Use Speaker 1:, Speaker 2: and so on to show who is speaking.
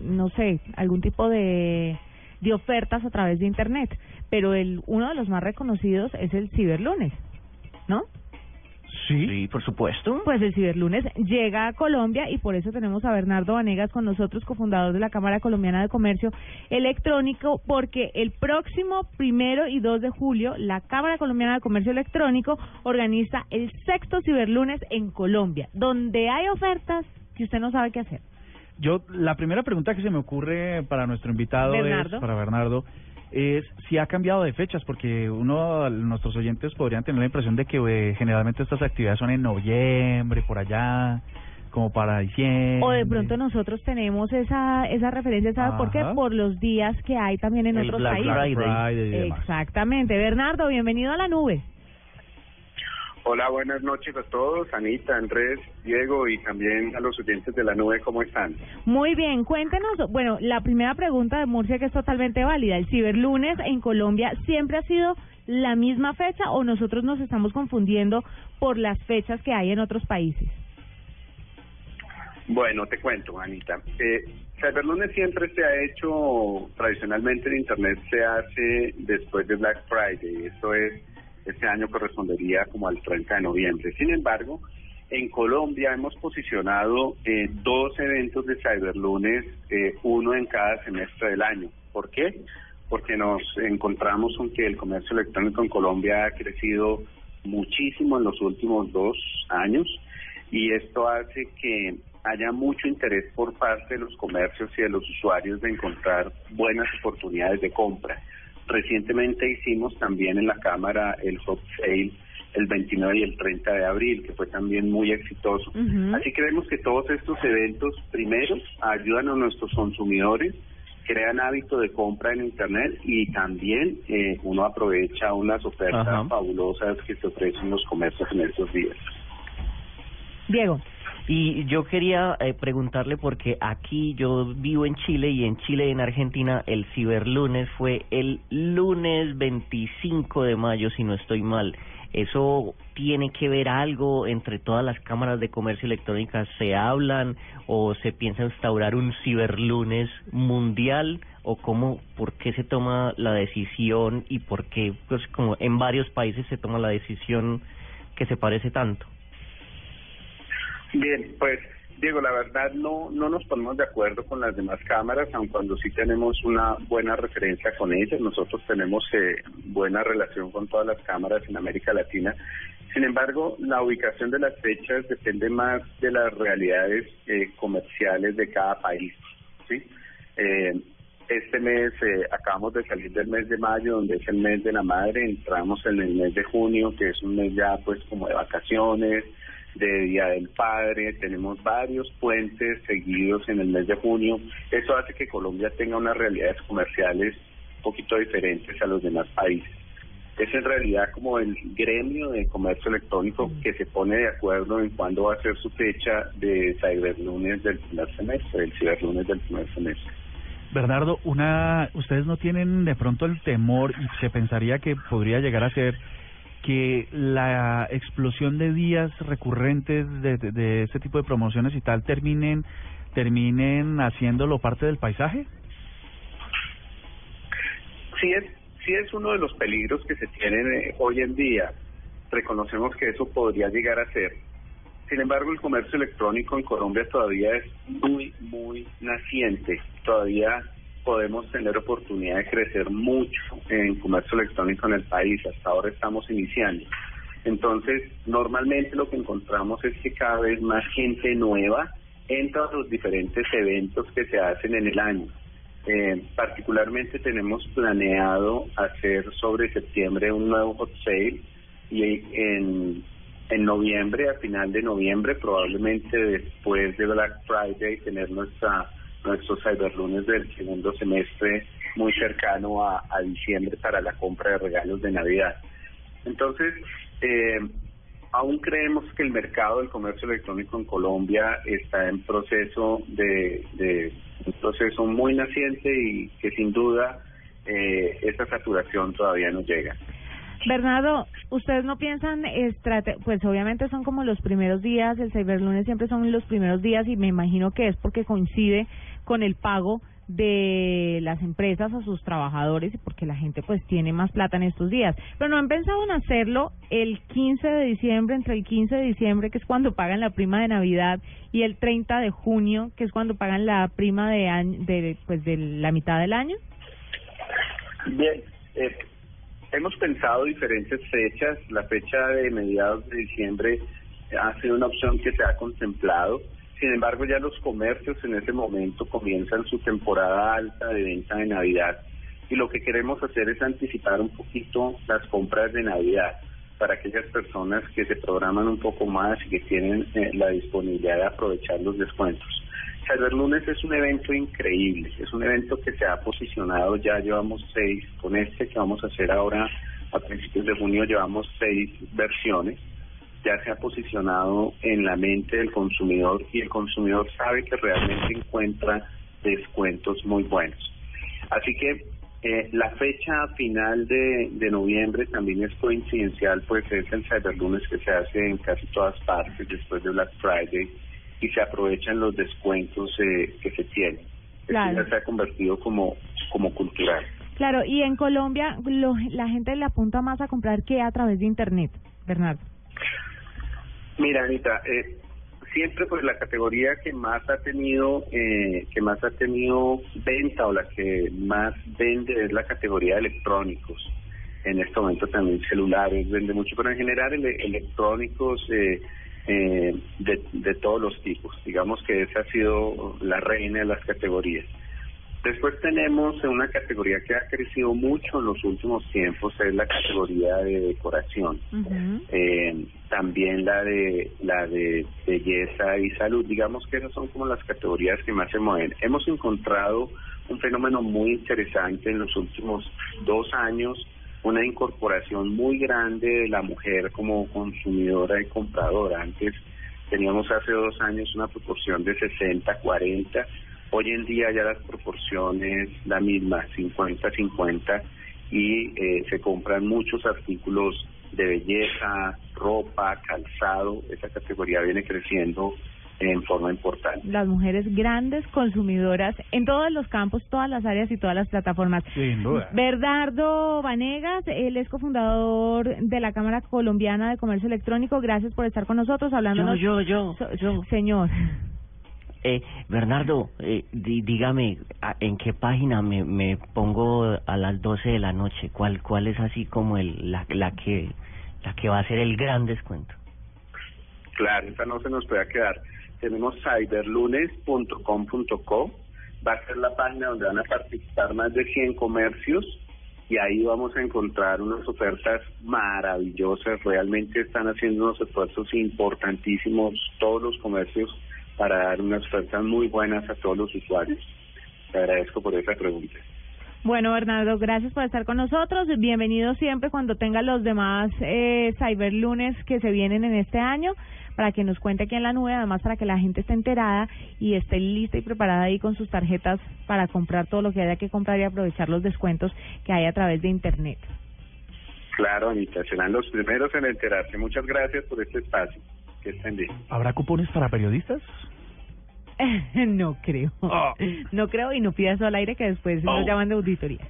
Speaker 1: no sé, algún tipo de de ofertas a través de internet, pero el uno de los más reconocidos es el Ciberlunes, ¿no?
Speaker 2: Sí. por supuesto.
Speaker 1: Pues el Ciberlunes llega a Colombia y por eso tenemos a Bernardo Vanegas con nosotros, cofundador de la Cámara Colombiana de Comercio Electrónico, porque el próximo primero y 2 de julio la Cámara Colombiana de Comercio Electrónico organiza el sexto Ciberlunes en Colombia, donde hay ofertas que usted no sabe qué hacer.
Speaker 3: Yo, la primera pregunta que se me ocurre para nuestro invitado es, para Bernardo, es si ha cambiado de fechas, porque uno, nuestros oyentes podrían tener la impresión de que eh, generalmente estas actividades son en noviembre, por allá, como para diciembre.
Speaker 1: O de pronto nosotros tenemos esa esa referencia, ¿sabes por qué? Por los días que hay también en otros países. Exactamente. Bernardo, bienvenido a la nube.
Speaker 4: Hola, buenas noches a todos, Anita, Andrés, Diego y también a los oyentes de la nube, ¿cómo están?
Speaker 1: Muy bien, cuéntenos, bueno, la primera pregunta de Murcia que es totalmente válida, ¿el ciberlunes en Colombia siempre ha sido la misma fecha o nosotros nos estamos confundiendo por las fechas que hay en otros países?
Speaker 4: Bueno, te cuento, Anita. Eh, Cyberlunes siempre se ha hecho, tradicionalmente en Internet se hace después de Black Friday, esto es este año correspondería como al 30 de noviembre. Sin embargo, en Colombia hemos posicionado eh, dos eventos de Cyberlunes, eh, uno en cada semestre del año. ¿Por qué? Porque nos encontramos con que el comercio electrónico en Colombia ha crecido muchísimo en los últimos dos años y esto hace que haya mucho interés por parte de los comercios y de los usuarios de encontrar buenas oportunidades de compra. Recientemente hicimos también en la Cámara el Hot Sale el 29 y el 30 de abril, que fue también muy exitoso. Así creemos que todos estos eventos, primero, ayudan a nuestros consumidores, crean hábito de compra en Internet y también eh, uno aprovecha unas ofertas fabulosas que se ofrecen los comercios en estos días.
Speaker 1: Diego.
Speaker 2: Y yo quería eh, preguntarle porque aquí yo vivo en Chile y en Chile y en Argentina el ciberlunes fue el lunes 25 de mayo, si no estoy mal. ¿Eso tiene que ver algo entre todas las cámaras de comercio electrónica? ¿Se hablan o se piensa instaurar un ciberlunes mundial? ¿O cómo, por qué se toma la decisión y por qué, pues como en varios países se toma la decisión que se parece tanto?
Speaker 4: Bien, pues Diego, la verdad no, no nos ponemos de acuerdo con las demás cámaras, aun cuando sí tenemos una buena referencia con ellas. Nosotros tenemos eh, buena relación con todas las cámaras en América Latina. Sin embargo, la ubicación de las fechas depende más de las realidades eh, comerciales de cada país. ¿sí? Eh, este mes eh, acabamos de salir del mes de mayo, donde es el mes de la madre, entramos en el mes de junio, que es un mes ya pues como de vacaciones, de Día del Padre, tenemos varios puentes seguidos en el mes de junio. Eso hace que Colombia tenga unas realidades comerciales un poquito diferentes a los demás países. Es en realidad como el gremio de comercio electrónico que se pone de acuerdo en cuándo va a ser su fecha de ciberlunes del primer semestre, del ciberlunes del primer semestre.
Speaker 3: Bernardo, una, ustedes no tienen de pronto el temor y se pensaría que podría llegar a ser que la explosión de días recurrentes de, de, este tipo de promociones y tal terminen terminen haciéndolo parte del paisaje?
Speaker 4: Sí es, sí es uno de los peligros que se tienen eh, hoy en día. Reconocemos que eso podría llegar a ser. Sin embargo, el comercio electrónico en Colombia todavía es muy, muy naciente. Todavía podemos tener oportunidad de crecer mucho en comercio electrónico en el país. Hasta ahora estamos iniciando. Entonces, normalmente lo que encontramos es que cada vez más gente nueva entra a los diferentes eventos que se hacen en el año. Eh, particularmente tenemos planeado hacer sobre septiembre un nuevo hot sale y en, en noviembre, a final de noviembre, probablemente después de Black Friday, tener nuestra nuestros cyberlunes del segundo semestre muy cercano a, diciembre para la compra de regalos de Navidad. Entonces, eh, aún creemos que el mercado del comercio electrónico en Colombia está en proceso de, de un proceso muy naciente y que sin duda eh, esa saturación todavía no llega.
Speaker 1: Bernardo, ¿ustedes no piensan, pues obviamente son como los primeros días, el Cyberlunes siempre son los primeros días y me imagino que es porque coincide con el pago de las empresas a sus trabajadores porque la gente pues tiene más plata en estos días. Pero no han pensado en hacerlo el 15 de diciembre, entre el 15 de diciembre, que es cuando pagan la prima de Navidad, y el 30 de junio, que es cuando pagan la prima de, año, de, pues, de la mitad del año.
Speaker 4: Bien, eh, hemos pensado diferentes fechas. La fecha de mediados de diciembre ha sido una opción que se ha contemplado sin embargo, ya los comercios en ese momento comienzan su temporada alta de venta de Navidad y lo que queremos hacer es anticipar un poquito las compras de Navidad para aquellas personas que se programan un poco más y que tienen eh, la disponibilidad de aprovechar los descuentos. Cyber Lunes es un evento increíble, es un evento que se ha posicionado, ya llevamos seis, con este que vamos a hacer ahora a principios de junio llevamos seis versiones ya se ha posicionado en la mente del consumidor y el consumidor sabe que realmente encuentra descuentos muy buenos. Así que eh, la fecha final de, de noviembre también es coincidencial, pues es el Cyberlunes que se hace en casi todas partes después de Black Friday y se aprovechan los descuentos eh, que se tienen. Claro. ya se ha convertido como, como cultural.
Speaker 1: Claro, y en Colombia lo, la gente le apunta más a comprar que a través de Internet, Bernardo.
Speaker 4: Mira, Anita, eh, siempre pues la categoría que más ha tenido eh, que más ha tenido venta o la que más vende es la categoría de electrónicos. En este momento también celulares vende mucho, pero en general electrónicos eh, eh, de, de todos los tipos. Digamos que esa ha sido la reina de las categorías. Después tenemos una categoría que ha crecido mucho en los últimos tiempos, es la categoría de decoración. eh, también la de la de belleza y salud. Digamos que esas son como las categorías que más se mueven. Hemos encontrado un fenómeno muy interesante en los últimos dos años, una incorporación muy grande de la mujer como consumidora y compradora. Antes teníamos hace dos años una proporción de 60-40 Hoy en día ya las proporciones la misma, 50-50, y eh, se compran muchos artículos de belleza, ropa, calzado. Esa categoría viene creciendo en forma importante.
Speaker 1: Las mujeres grandes consumidoras en todos los campos, todas las áreas y todas las plataformas.
Speaker 3: Sin duda.
Speaker 1: Bernardo Vanegas, él es cofundador de la Cámara Colombiana de Comercio Electrónico. Gracias por estar con nosotros hablando.
Speaker 2: Yo, yo, yo, yo.
Speaker 1: Señor.
Speaker 2: Eh, Bernardo, eh, dígame, ¿en qué página me, me pongo a las 12 de la noche? ¿Cuál cuál es así como el la, la que la que va a ser el gran descuento?
Speaker 4: Claro, esta no se nos puede quedar. Tenemos cyberlunes.com.co, va a ser la página donde van a participar más de 100 comercios y ahí vamos a encontrar unas ofertas maravillosas. Realmente están haciendo unos esfuerzos importantísimos todos los comercios para dar unas ofertas muy buenas a todos los usuarios. Te agradezco por esa pregunta.
Speaker 1: Bueno, Bernardo, gracias por estar con nosotros. Bienvenido siempre cuando tenga los demás eh, Cyberlunes que se vienen en este año para que nos cuente aquí en la nube, además para que la gente esté enterada y esté lista y preparada ahí con sus tarjetas para comprar todo lo que haya que comprar y aprovechar los descuentos que hay a través de Internet.
Speaker 4: Claro, Anita, serán los primeros en enterarse. Muchas gracias por este espacio. Que estén bien.
Speaker 3: ¿Habrá cupones para periodistas?
Speaker 1: no creo. No creo y no pidas eso al aire que después nos llaman de auditoría.